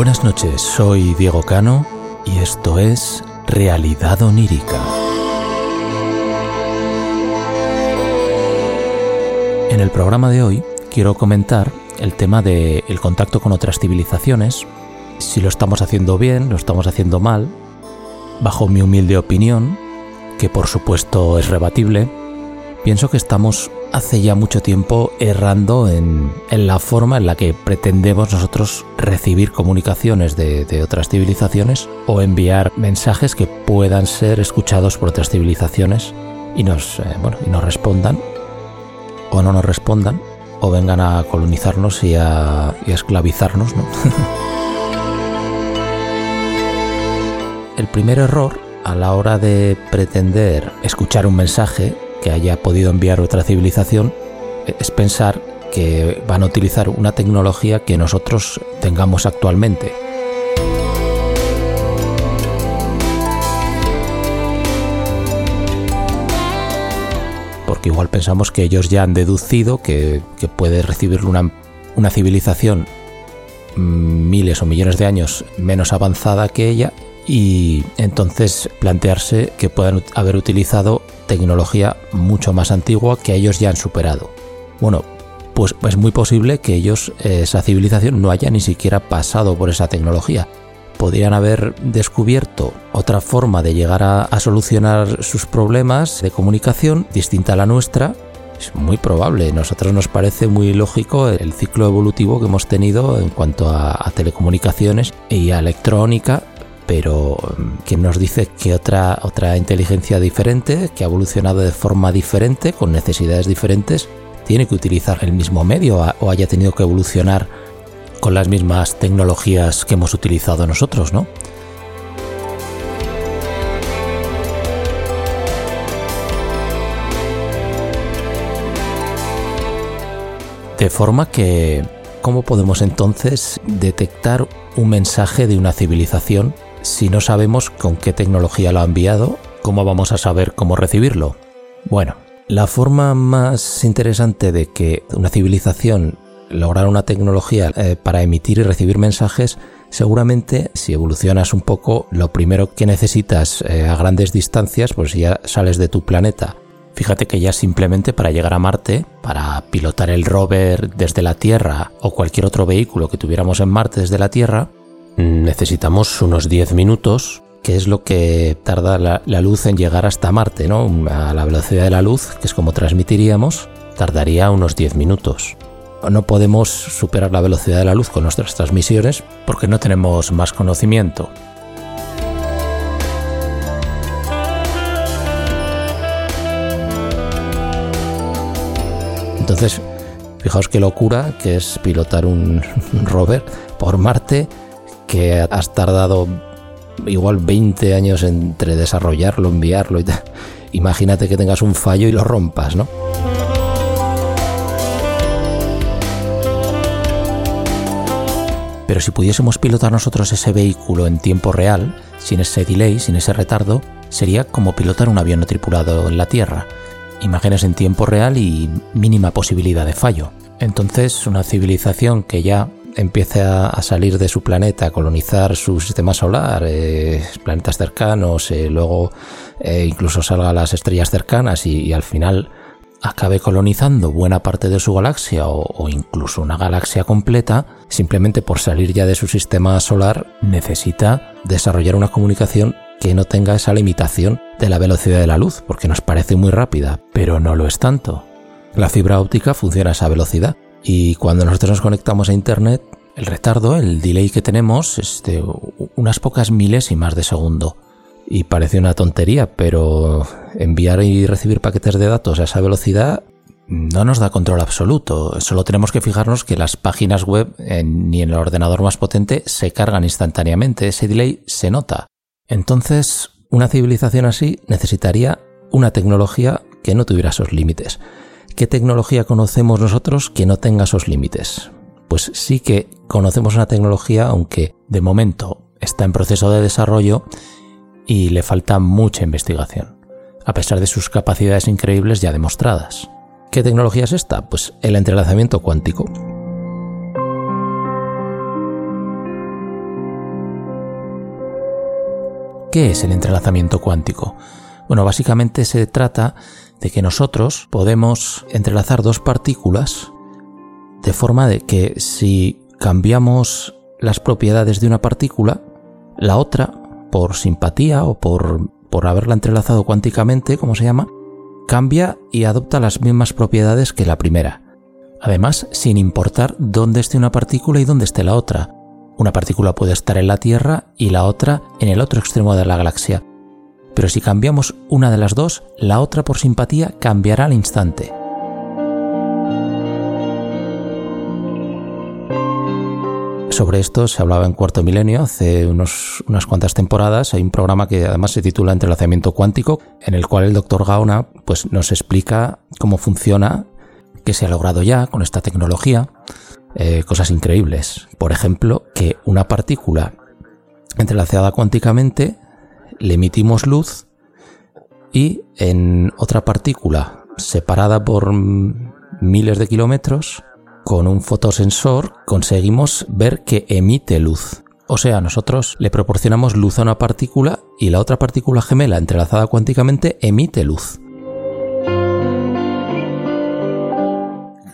Buenas noches, soy Diego Cano y esto es Realidad Onírica. En el programa de hoy quiero comentar el tema del el contacto con otras civilizaciones, si lo estamos haciendo bien, lo estamos haciendo mal, bajo mi humilde opinión, que por supuesto es rebatible, pienso que estamos hace ya mucho tiempo errando en, la forma en la que pretendemos nosotros recibir comunicaciones de, otras civilizaciones o enviar mensajes que puedan ser escuchados por otras civilizaciones y nos, eh, bueno, y nos respondan o no nos respondan o vengan a colonizarnos y a, esclavizarnos. El primer error a la hora de pretender escuchar un mensaje que haya podido enviar otra civilización es pensar que van a utilizar una tecnología que nosotros tengamos actualmente. Porque igual pensamos que ellos ya han deducido que, puede recibir una, una civilización miles o millones de años menos avanzada que ella y entonces plantearse que puedan haber utilizado tecnología mucho más antigua que ellos ya han superado. Bueno, pues es muy posible que ellos, esa civilización, no haya ni siquiera pasado por esa tecnología. Podrían haber descubierto otra forma de llegar a, solucionar sus problemas de comunicación distinta a la nuestra. Es muy probable, nosotros nos parece muy lógico el ciclo evolutivo que hemos tenido en cuanto a, a telecomunicaciones y a electrónica pero mm, quien nos dice que otra, otra inteligencia diferente, que ha evolucionado de forma diferente, con necesidades diferentes, tiene que utilizar el mismo medio o haya tenido que evolucionar con las mismas tecnologías que hemos utilizado nosotros, ¿no? De forma que, ¿cómo podemos entonces detectar un mensaje de una civilización si no sabemos con qué tecnología lo ha enviado, ¿cómo vamos a saber cómo recibirlo? Bueno, la forma más interesante de que una civilización lograra una tecnología eh, para emitir y recibir mensajes, seguramente si evolucionas un poco, lo primero que necesitas eh, a grandes distancias, pues ya sales de tu planeta. Fíjate que ya simplemente para llegar a Marte, para pilotar el rover desde la Tierra o cualquier otro vehículo que tuviéramos en Marte desde la Tierra, necesitamos unos 10 minutos, que es lo que tarda la, luz en llegar hasta Marte, ¿no? A la velocidad de la luz, que es como transmitiríamos, tardaría unos 10 minutos. No podemos superar la velocidad de la luz con nuestras transmisiones porque no tenemos más conocimiento. Entonces, fijaos qué locura que es pilotar un rover por Marte que has tardado igual 20 años entre desarrollarlo, enviarlo y tal. Imagínate que tengas un fallo y lo rompas, ¿no? Pero si pudiésemos pilotar nosotros ese vehículo en tiempo real, sin ese delay, sin ese retardo, sería como pilotar un avión no tripulado en la Tierra. Imágenes en tiempo real y mínima posibilidad de fallo. Entonces, una civilización que ya empiece a, salir de su planeta, a colonizar su sistema solar, eh, planetas cercanos, eh, luego eh, incluso salga a las estrellas cercanas y, al final acabe colonizando buena parte de su galaxia o, incluso una galaxia completa, simplemente por salir ya de su sistema solar, necesita desarrollar una comunicación que no tenga esa limitación de la velocidad de la luz, porque nos parece muy rápida, pero no lo es tanto. La fibra óptica funciona a esa velocidad y cuando nosotros nos conectamos a Internet, el retardo, el delay que tenemos es de unas pocas milésimas de segundo. Y parece una tontería, pero enviar y recibir paquetes de datos a esa velocidad no nos da control absoluto. Solo tenemos que fijarnos que las páginas web ni en el ordenador más potente se cargan instantáneamente. Ese delay se nota. Entonces, una civilización así necesitaría una tecnología que no tuviera esos límites. ¿Qué tecnología conocemos nosotros que no tenga esos límites? Pues sí que conocemos una tecnología, aunque de momento está en proceso de desarrollo y le falta mucha investigación, a pesar de sus capacidades increíbles ya demostradas. ¿Qué tecnología es esta? Pues el entrelazamiento cuántico. ¿Qué es el entrelazamiento cuántico? Bueno, básicamente se trata de que nosotros podemos entrelazar dos partículas de forma de que si cambiamos las propiedades de una partícula, la otra, por simpatía o por, por haberla entrelazado cuánticamente, como se llama, cambia y adopta las mismas propiedades que la primera. Además, sin importar dónde esté una partícula y dónde esté la otra. Una partícula puede estar en la Tierra y la otra en el otro extremo de la galaxia. Pero si cambiamos una de las dos, la otra por simpatía cambiará al instante. Sobre esto se hablaba en Cuarto Milenio hace unas cuantas temporadas. Hay un programa que además se titula Entrelazamiento Cuántico, en el cual el doctor Gaona pues, nos explica cómo funciona, qué se ha logrado ya con esta tecnología, eh, cosas increíbles. Por ejemplo, que una partícula entrelazada cuánticamente le emitimos luz y en otra partícula separada por miles de kilómetros con un fotosensor conseguimos ver que emite luz. O sea, nosotros le proporcionamos luz a una partícula y la otra partícula gemela entrelazada cuánticamente emite luz.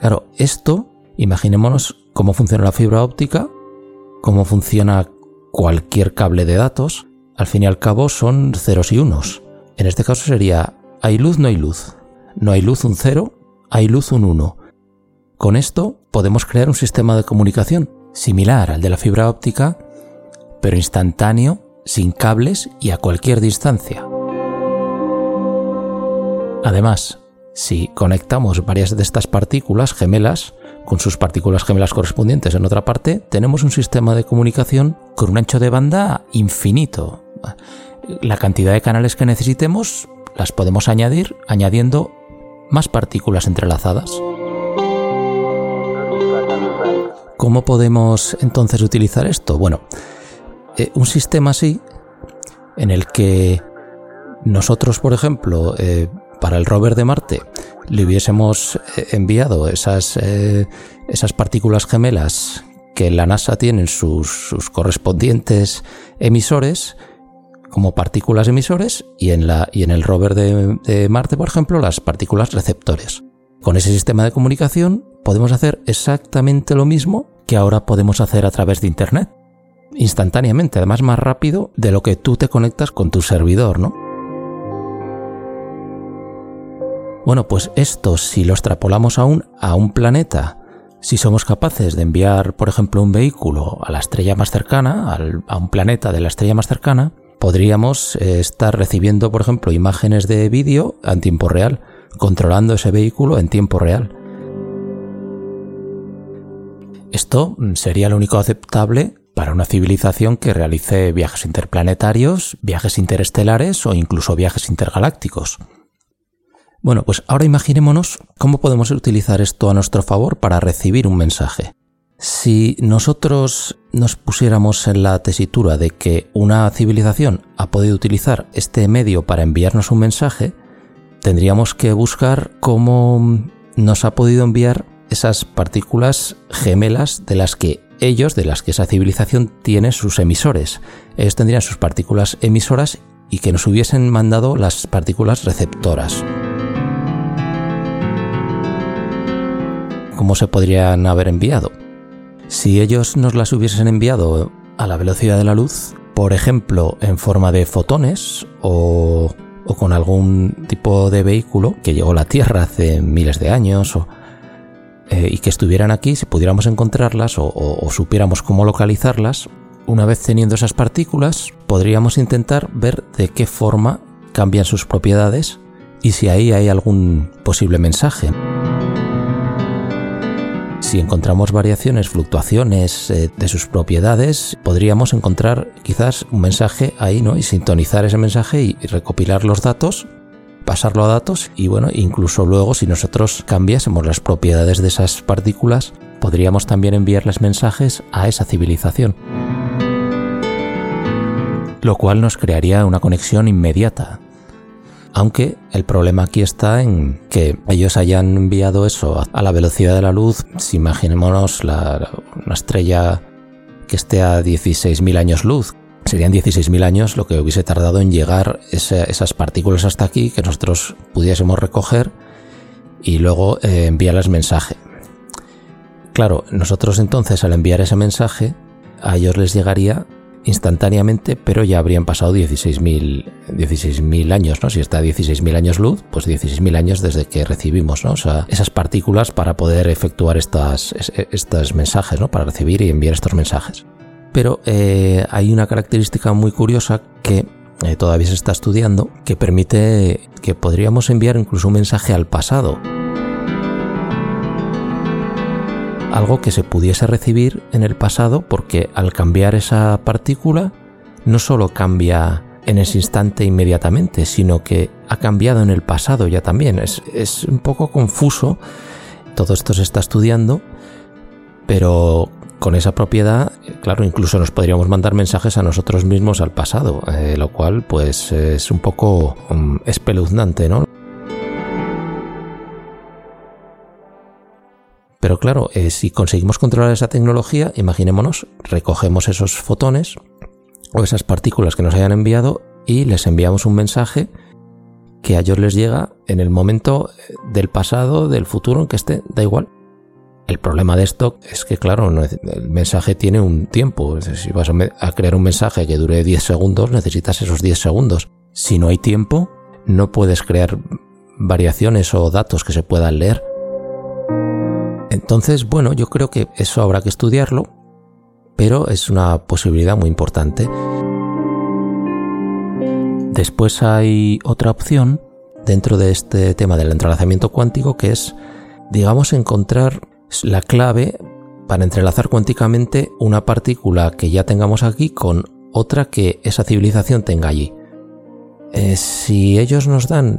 Claro, esto, imaginémonos cómo funciona la fibra óptica, cómo funciona cualquier cable de datos. Al fin y al cabo son ceros y unos. En este caso sería, hay luz, no hay luz. No hay luz un cero, hay luz un uno. Con esto podemos crear un sistema de comunicación similar al de la fibra óptica, pero instantáneo, sin cables y a cualquier distancia. Además, si conectamos varias de estas partículas gemelas con sus partículas gemelas correspondientes en otra parte, tenemos un sistema de comunicación con un ancho de banda infinito. La cantidad de canales que necesitemos las podemos añadir añadiendo más partículas entrelazadas. ¿Cómo podemos entonces utilizar esto? Bueno, eh, un sistema así, en el que nosotros, por ejemplo, eh, para el rover de Marte, le hubiésemos eh, enviado esas, esas partículas gemelas que la NASA tiene sus, sus correspondientes emisores, como partículas emisores, y en, la, y en el rover de Marte, por ejemplo, las partículas receptores. Con ese sistema de comunicación podemos hacer exactamente lo mismo que ahora podemos hacer a través de Internet. Instantáneamente, además más rápido de lo que tú te conectas con tu servidor, ¿no? Bueno, pues esto si lo extrapolamos aún a un planeta, si somos capaces de enviar, por ejemplo, un vehículo a la estrella más cercana, a un planeta de la estrella más cercana, podríamos eh, estar recibiendo, por ejemplo, imágenes de vídeo en tiempo real, controlando ese vehículo en tiempo real. Esto mm, sería lo único aceptable para una civilización que realice viajes interplanetarios, viajes interestelares o incluso viajes intergalácticos. Bueno, pues ahora imaginémonos cómo podemos utilizar esto a nuestro favor para recibir un mensaje. Si nosotros nos pusiéramos en la tesitura de que una civilización ha podido utilizar este medio para enviarnos un mensaje, tendríamos que buscar cómo nos ha podido enviar esas partículas gemelas de las que ellos, de las que esa civilización tiene sus emisores. Ellos tendrían sus partículas emisoras y que nos hubiesen mandado las partículas receptoras. ¿Cómo se podrían haber enviado? Si ellos nos las hubiesen enviado a la velocidad de la luz, por ejemplo, en forma de fotones o, con algún tipo de vehículo que llegó a la Tierra hace miles de años eh, y que estuvieran aquí, si pudiéramos encontrarlas o, o supiéramos cómo localizarlas, una vez teniendo esas partículas, podríamos intentar ver de qué forma cambian sus propiedades y si ahí hay algún posible mensaje. Si encontramos variaciones, fluctuaciones eh, de sus propiedades, podríamos encontrar quizás un mensaje ahí, ¿no? Y sintonizar ese mensaje y recopilar los datos pasarlo a datos y bueno, incluso luego si nosotros cambiásemos las propiedades de esas partículas, podríamos también enviarles mensajes a esa civilización. Lo cual nos crearía una conexión inmediata. Aunque el problema aquí está en que ellos hayan enviado eso a la velocidad de la luz, si imaginémonos la, una estrella que esté a 16.000 años luz, serían 16.000 años lo que hubiese tardado en llegar esas partículas hasta aquí, que nosotros pudiésemos recoger y luego eh, enviarles mensaje. Claro, nosotros entonces al enviar ese mensaje, a ellos les llegaría instantáneamente, pero ya habrían pasado 16.000 años, ¿no? Si está a 16.000 años luz, pues 16.000 años desde que recibimos, esas partículas para poder efectuar estas, estos mensajes, ¿no? Para recibir y enviar estos mensajes. Pero eh, hay una característica muy curiosa que eh, todavía se está estudiando que permite que podríamos enviar incluso un mensaje al pasado algo que se pudiese recibir en el pasado porque al cambiar esa partícula no solo cambia en ese instante inmediatamente, sino que ha cambiado en el pasado ya también. Es, un poco confuso, todo esto se está estudiando, pero con esa propiedad, claro, incluso nos podríamos mandar mensajes a nosotros mismos al pasado, eh, lo cual pues es un poco um, espeluznante, ¿no? Pero claro, eh, si conseguimos controlar esa tecnología, imaginémonos, recogemos esos fotones o esas partículas que nos hayan enviado y les enviamos un mensaje que a ellos les llega en el momento eh, del pasado, del futuro en que esté, da igual. El problema de esto es que, claro, el mensaje tiene un tiempo. Si vas a crear un mensaje que dure 10 segundos, necesitas esos 10 segundos. Si no hay tiempo, no puedes crear variaciones o datos que se puedan leer. Entonces, bueno, yo creo que eso habrá que estudiarlo, pero es una posibilidad muy importante. Después hay otra opción dentro de este tema del entrelazamiento cuántico que es, digamos, encontrar la clave para entrelazar cuánticamente una partícula que ya tengamos aquí con otra que esa civilización tenga allí. Eh, si ellos nos dan,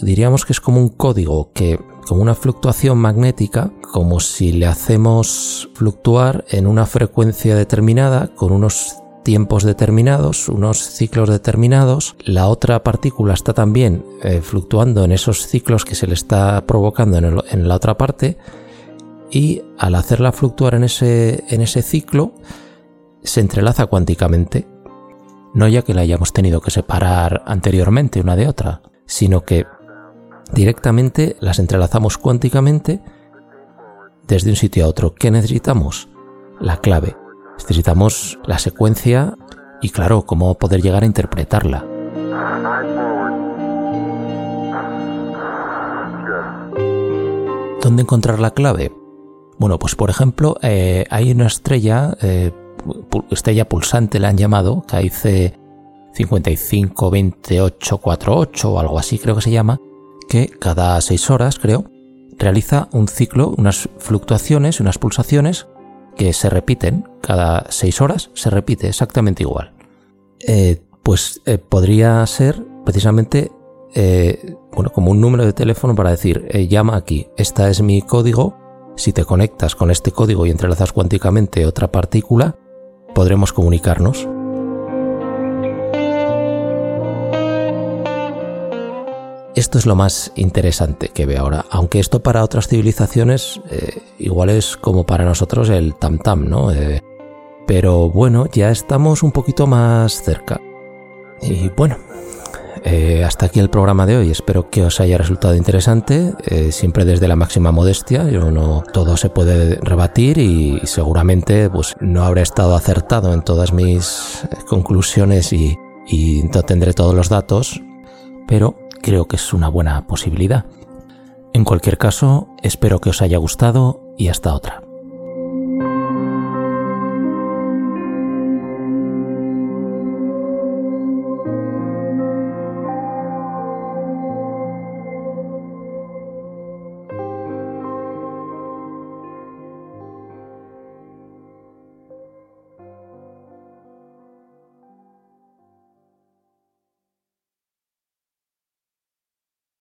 diríamos que es como un código que como una fluctuación magnética, como si le hacemos fluctuar en una frecuencia determinada con unos tiempos determinados, unos ciclos determinados. La otra partícula está también eh, fluctuando en esos ciclos que se le está provocando en, la otra parte y al hacerla fluctuar en ese ciclo se entrelaza cuánticamente. No ya que la hayamos tenido que separar anteriormente una de otra, sino que directamente las entrelazamos cuánticamente desde un sitio a otro. ¿Qué necesitamos? La clave. Necesitamos la secuencia y claro, cómo poder llegar a interpretarla. ¿Dónde encontrar la clave? Bueno, pues por ejemplo, eh, hay una estrella, eh, estrella pulsante la han llamado, KIC 552848 o algo así creo que se llama, que cada seis horas, creo, realiza un ciclo, unas fluctuaciones, unas pulsaciones que se repiten cada seis horas, se repite exactamente igual. Eh, pues eh, podría ser precisamente eh, bueno, como un número de teléfono para decir, llama aquí, esta es mi código, si te conectas con este código y entrelazas cuánticamente otra partícula, podremos comunicarnos. Esto es lo más interesante que veo ahora, aunque esto para otras civilizaciones eh, igual es como para nosotros el tam tam, ¿no? Eh, pero bueno, ya estamos un poquito más cerca. Y bueno, eh, hasta aquí el programa de hoy. Espero que os haya resultado interesante, siempre desde la máxima modestia. Yo no todo se puede rebatir y, seguramente pues no habré estado acertado en todas mis conclusiones y no tendré todos los datos, pero creo que es una buena posibilidad. En cualquier caso, espero que os haya gustado y hasta otra.